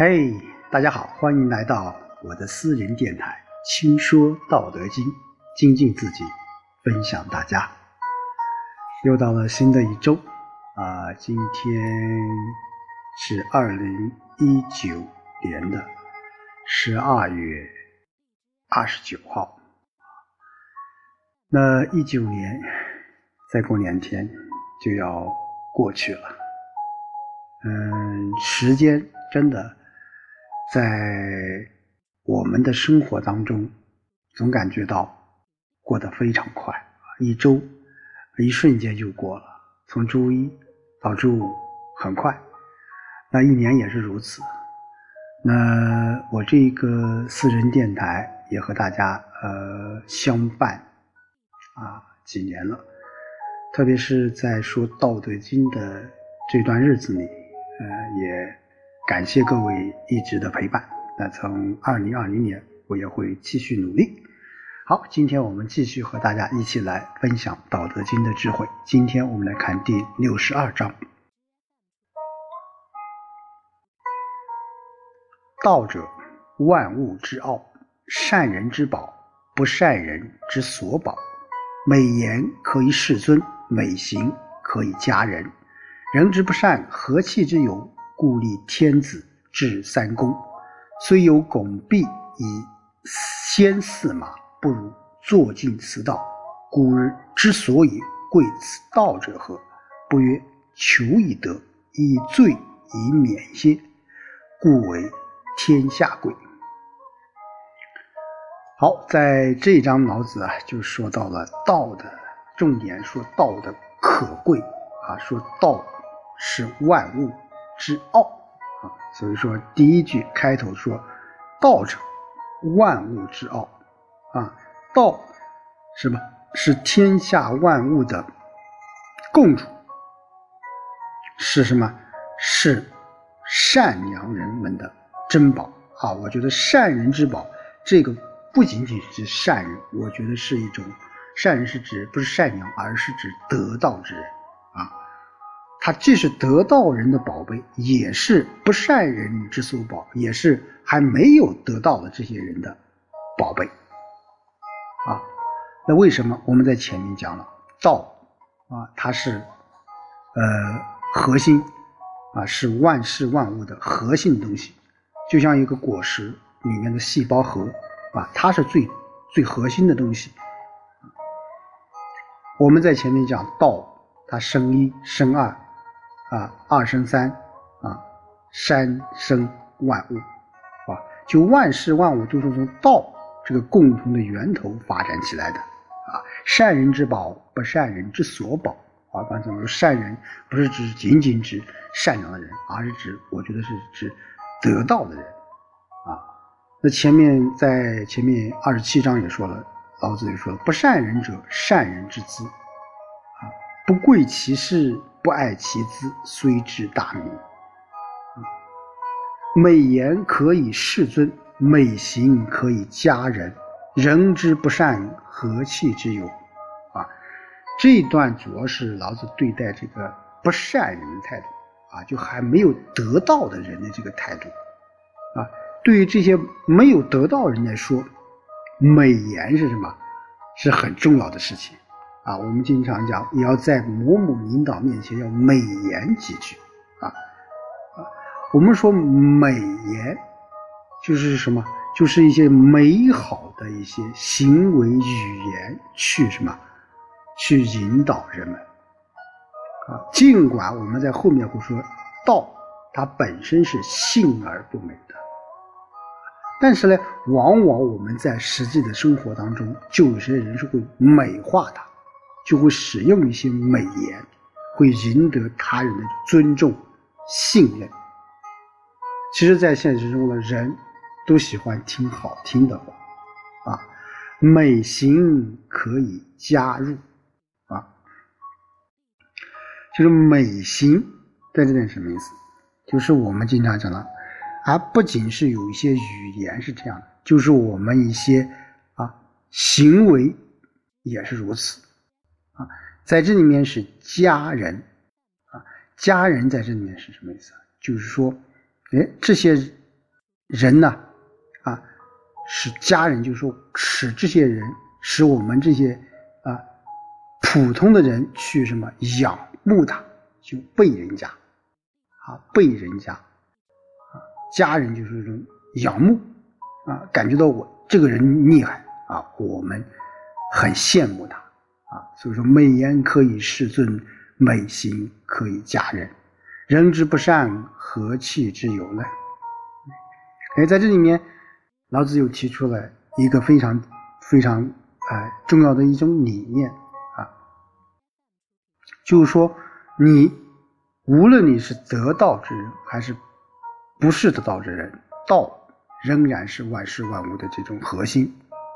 嘿，大家好，欢迎来到我的私人电台《轻说道德经》，精进自己，分享大家。又到了新的一周啊，今天是二零一九年的十二月二十九号。那一九年再过两天就要过去了，嗯，时间真的。在我们的生活当中，总感觉到过得非常快一周一瞬间就过了。从周一到周五很快，那一年也是如此。那我这个私人电台也和大家呃相伴啊几年了，特别是在说《道德经》的这段日子里，呃也。感谢各位一直的陪伴。那从二零二零年，我也会继续努力。好，今天我们继续和大家一起来分享《道德经》的智慧。今天我们来看第六十二章：道者，万物之奥，善人之宝，不善人之所宝。美言可以世尊，美行可以佳人。人之不善，何气之有？故立天子制三公，虽有拱璧以先驷马，不如坐尽此道。古人之所以贵此道者何？不曰求以得，以罪以免歇，故为天下贵。好，在这一章，老子啊就说到了道的重点，说道的可贵啊，说道是万物。之奥啊，所以说第一句开头说“道者，万物之奥”，啊，道是吧？是天下万物的共主，是什么？是善良人们的珍宝啊！我觉得善人之宝，这个不仅仅是善人，我觉得是一种善人是指不是善良，而是指得道之人啊。它既是得道人的宝贝，也是不善人之所宝，也是还没有得到的这些人的宝贝啊。那为什么我们在前面讲了道啊？它是呃核心啊，是万事万物的核心东西，就像一个果实里面的细胞核啊，它是最最核心的东西。我们在前面讲道，它生一生二。啊，二生三，啊，三生万物，啊，就万事万物都是从道这个共同的源头发展起来的，啊，善人之宝，不善人之所宝，啊，刚才我说善人不是指仅仅指善良的人，而是指我觉得是指得道的人，啊，那前面在前面二十七章也说了，老子也说了，不善人者，善人之资，啊，不贵其事。不爱其资，虽知大名。美言可以世尊，美行可以佳人。人之不善，何气之有？啊，这一段主要是老子对待这个不善人的态度啊，就还没有得到的人的这个态度啊。对于这些没有得到人来说，美言是什么？是很重要的事情。啊，我们经常讲，也要在某某领导面前要美言几句啊！我们说美言就是什么？就是一些美好的一些行为语言去什么？去引导人们啊。尽管我们在后面会说道，它本身是性而不美的，但是呢，往往我们在实际的生活当中，就有些人是会美化它。就会使用一些美言，会赢得他人的尊重、信任。其实，在现实中的人都喜欢听好听的话啊，美行可以加入啊。就是美行在这里什么意思？就是我们经常讲的，而不仅是有一些语言是这样的，就是我们一些啊行为也是如此。啊，在这里面是家人，啊，家人在这里面是什么意思？就是说，哎，这些人呢，啊，使家人，就是说使这些人，使我们这些啊普通的人去什么仰慕他，就被人家，啊被人家，啊家人就是一种仰慕，啊感觉到我这个人厉害啊，我们很羡慕他，啊所以说美言可以世尊，美行可以佳人。人之不善，何气之有呢？哎，在这里面，老子又提出了一个非常非常呃重要的一种理念啊，就是说，你无论你是得道之人，还是不是得道之人，道仍然是万事万物的这种核心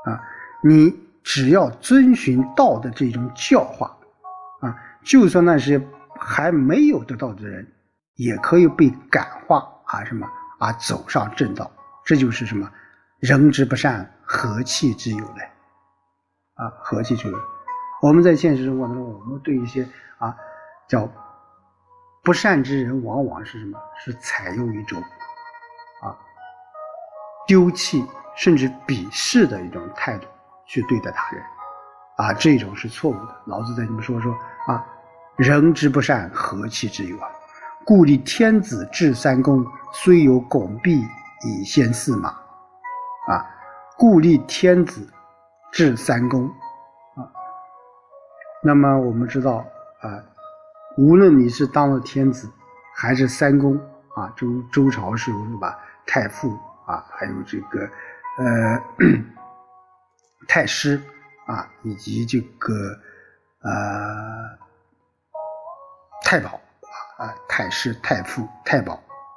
啊。你只要遵循道的这种教化啊，就算那些还没有得道的人。也可以被感化啊，什么啊，走上正道，这就是什么？人之不善，何气之有呢？啊，何气之有？我们在现实生活当中，我们对一些啊叫不善之人，往往是什么？是采用一种啊丢弃甚至鄙视的一种态度去对待他人啊，这种是错误的。老子在你们说说啊，人之不善，何气之有啊？故立天子制三公，虽有拱璧以先驷马。啊，故立天子制三公。啊，那么我们知道啊，无论你是当了天子，还是三公啊，周周朝时候是吧？太傅啊，还有这个呃太师啊，以及这个呃太保。啊，太师、太傅、太保，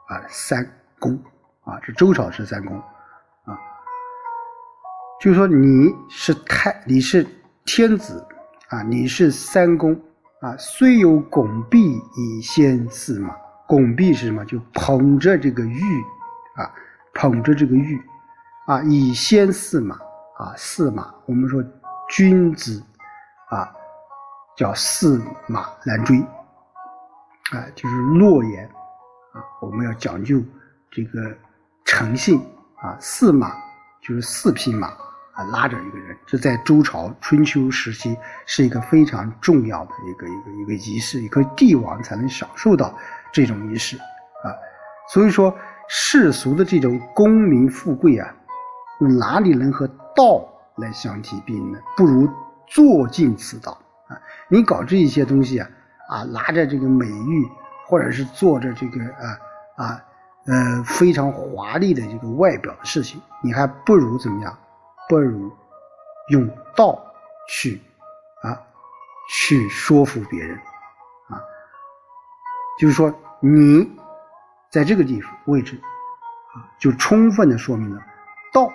啊，三公，啊，这周朝是三公，啊，就说你是太，你是天子，啊，你是三公，啊，虽有拱璧以先驷马，拱璧是什么？就捧着这个玉，啊，捧着这个玉，啊，以先驷马，啊，驷马，我们说君子，啊，叫驷马难追。啊，就是诺言啊，我们要讲究这个诚信啊。驷马就是四匹马啊，拉着一个人，这在周朝春秋时期是一个非常重要的一个一个一个仪式，一个帝王才能享受到这种仪式啊。所以说世俗的这种功名富贵啊，哪里能和道来相提并论？不如坐尽此道啊！你搞这一些东西啊。啊，拿着这个美玉，或者是做着这个啊啊呃非常华丽的这个外表的事情，你还不如怎么样？不如用道去啊去说服别人啊，就是说你在这个地方位置啊，就充分的说明了道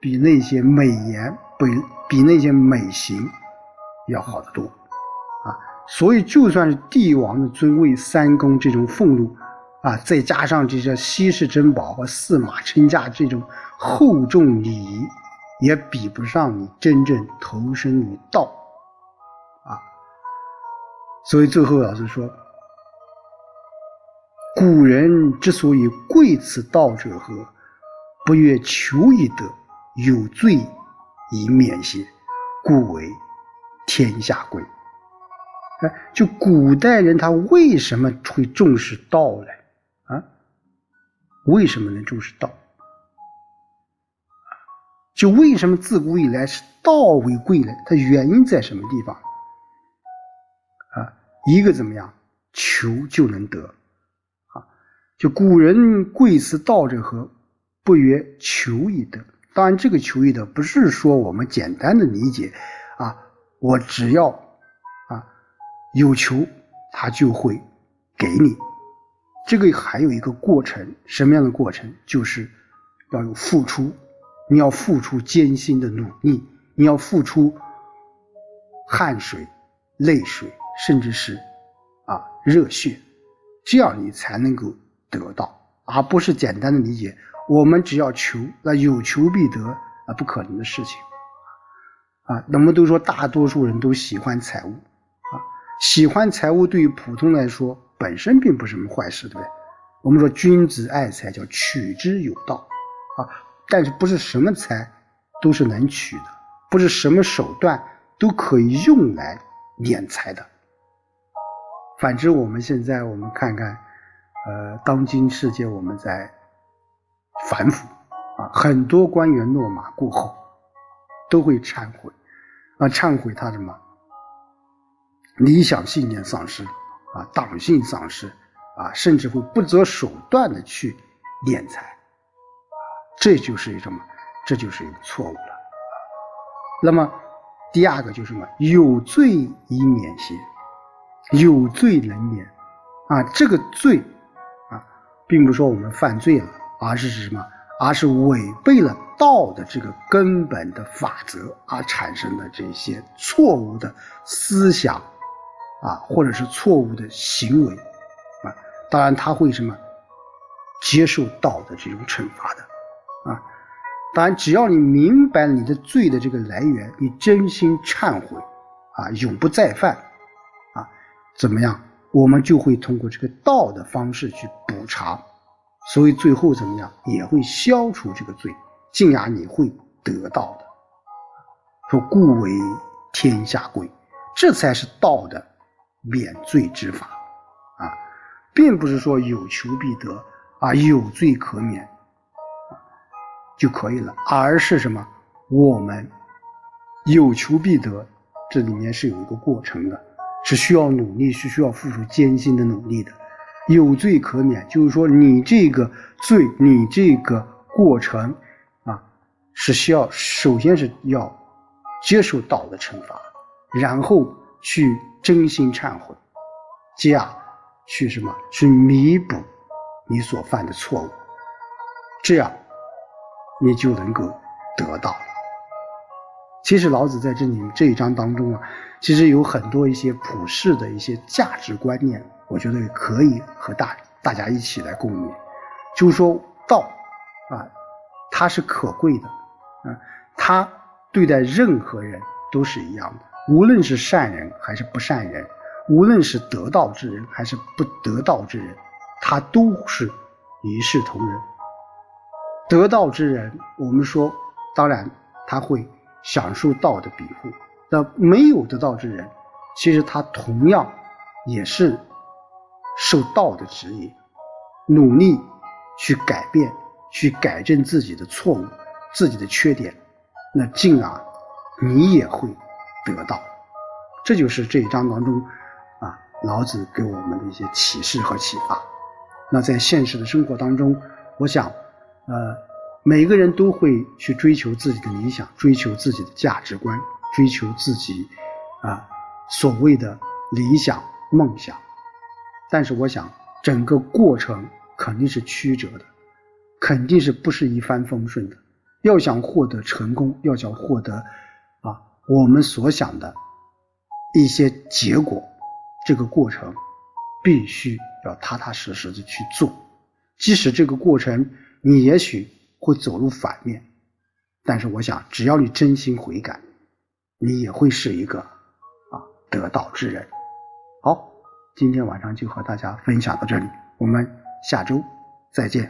比那些美言比比那些美行要好得多啊。所以，就算是帝王的尊位、三公这种俸禄，啊，再加上这些稀世珍宝和驷马称驾这种厚重礼仪，也比不上你真正投身于道，啊。所以最后老师说，古人之所以贵此道者何？不曰求以得，有罪以免邪，故为天下贵。哎，就古代人他为什么会重视道呢？啊，为什么能重视道？就为什么自古以来是道为贵呢？它原因在什么地方？啊，一个怎么样？求就能得，啊，就古人贵此道者何？不曰求以得。当然，这个求以得不是说我们简单的理解，啊，我只要啊。有求，他就会给你。这个还有一个过程，什么样的过程？就是要有付出，你要付出艰辛的努力，你要付出汗水、泪水，甚至是啊热血，这样你才能够得到，而不是简单的理解。我们只要求，那有求必得啊，不可能的事情啊。我们都说，大多数人都喜欢财物。喜欢财物对于普通来说本身并不是什么坏事，对不对？我们说君子爱财，叫取之有道啊。但是不是什么财都是能取的，不是什么手段都可以用来敛财的。反之，我们现在我们看看，呃，当今世界我们在反腐啊，很多官员落马过后都会忏悔啊，忏悔他什么理想信念丧失啊，党性丧失啊，甚至会不择手段的去敛财啊，这就是一什么？这就是一个错误了。那么第二个就是什么？有罪以免刑。有罪能免啊，这个罪啊，并不是说我们犯罪了，而是是什么？而是违背了道的这个根本的法则而产生的这些错误的思想啊，或者是错误的行为啊。当然，他会什么接受道的这种惩罚的啊。当然，只要你明白你的罪的这个来源，你真心忏悔啊，永不再犯。啊怎么样？我们就会通过这个道的方式去补偿，所以最后怎么样也会消除这个罪，进而你会得到的。说故为天下贵，这才是道的免罪之法啊，并不是说有求必得啊，有罪可免就可以了，而是什么？我们有求必得，这里面是有一个过程的。是需要努力，是需要付出艰辛的努力的。有罪可免，就是说你这个罪，你这个过程啊，是需要首先是要接受道的惩罚，然后去真心忏悔，接啊去什么去弥补你所犯的错误，这样你就能够得到。其实老子在这里这一章当中啊，其实有很多一些普世的一些价值观念，我觉得可以和大大家一起来共勉。就是说道啊，它是可贵的，啊，它对待任何人都是一样的，无论是善人还是不善人，无论是得道之人还是不得道之人，他都是一视同仁。得道之人，我们说，当然他会。享受道的庇护，那没有得道之人，其实他同样也是受道的指引，努力去改变、去改正自己的错误、自己的缺点，那进而你也会得到。这就是这一章当中啊，老子给我们的一些启示和启发。那在现实的生活当中，我想，呃。每个人都会去追求自己的理想，追求自己的价值观，追求自己啊所谓的理想梦想。但是，我想整个过程肯定是曲折的，肯定是不是一帆风顺的。要想获得成功，要想获得啊我们所想的一些结果，这个过程必须要踏踏实实的去做。即使这个过程，你也许。会走入反面，但是我想，只要你真心悔改，你也会是一个啊得道之人。好，今天晚上就和大家分享到这里，我们下周再见。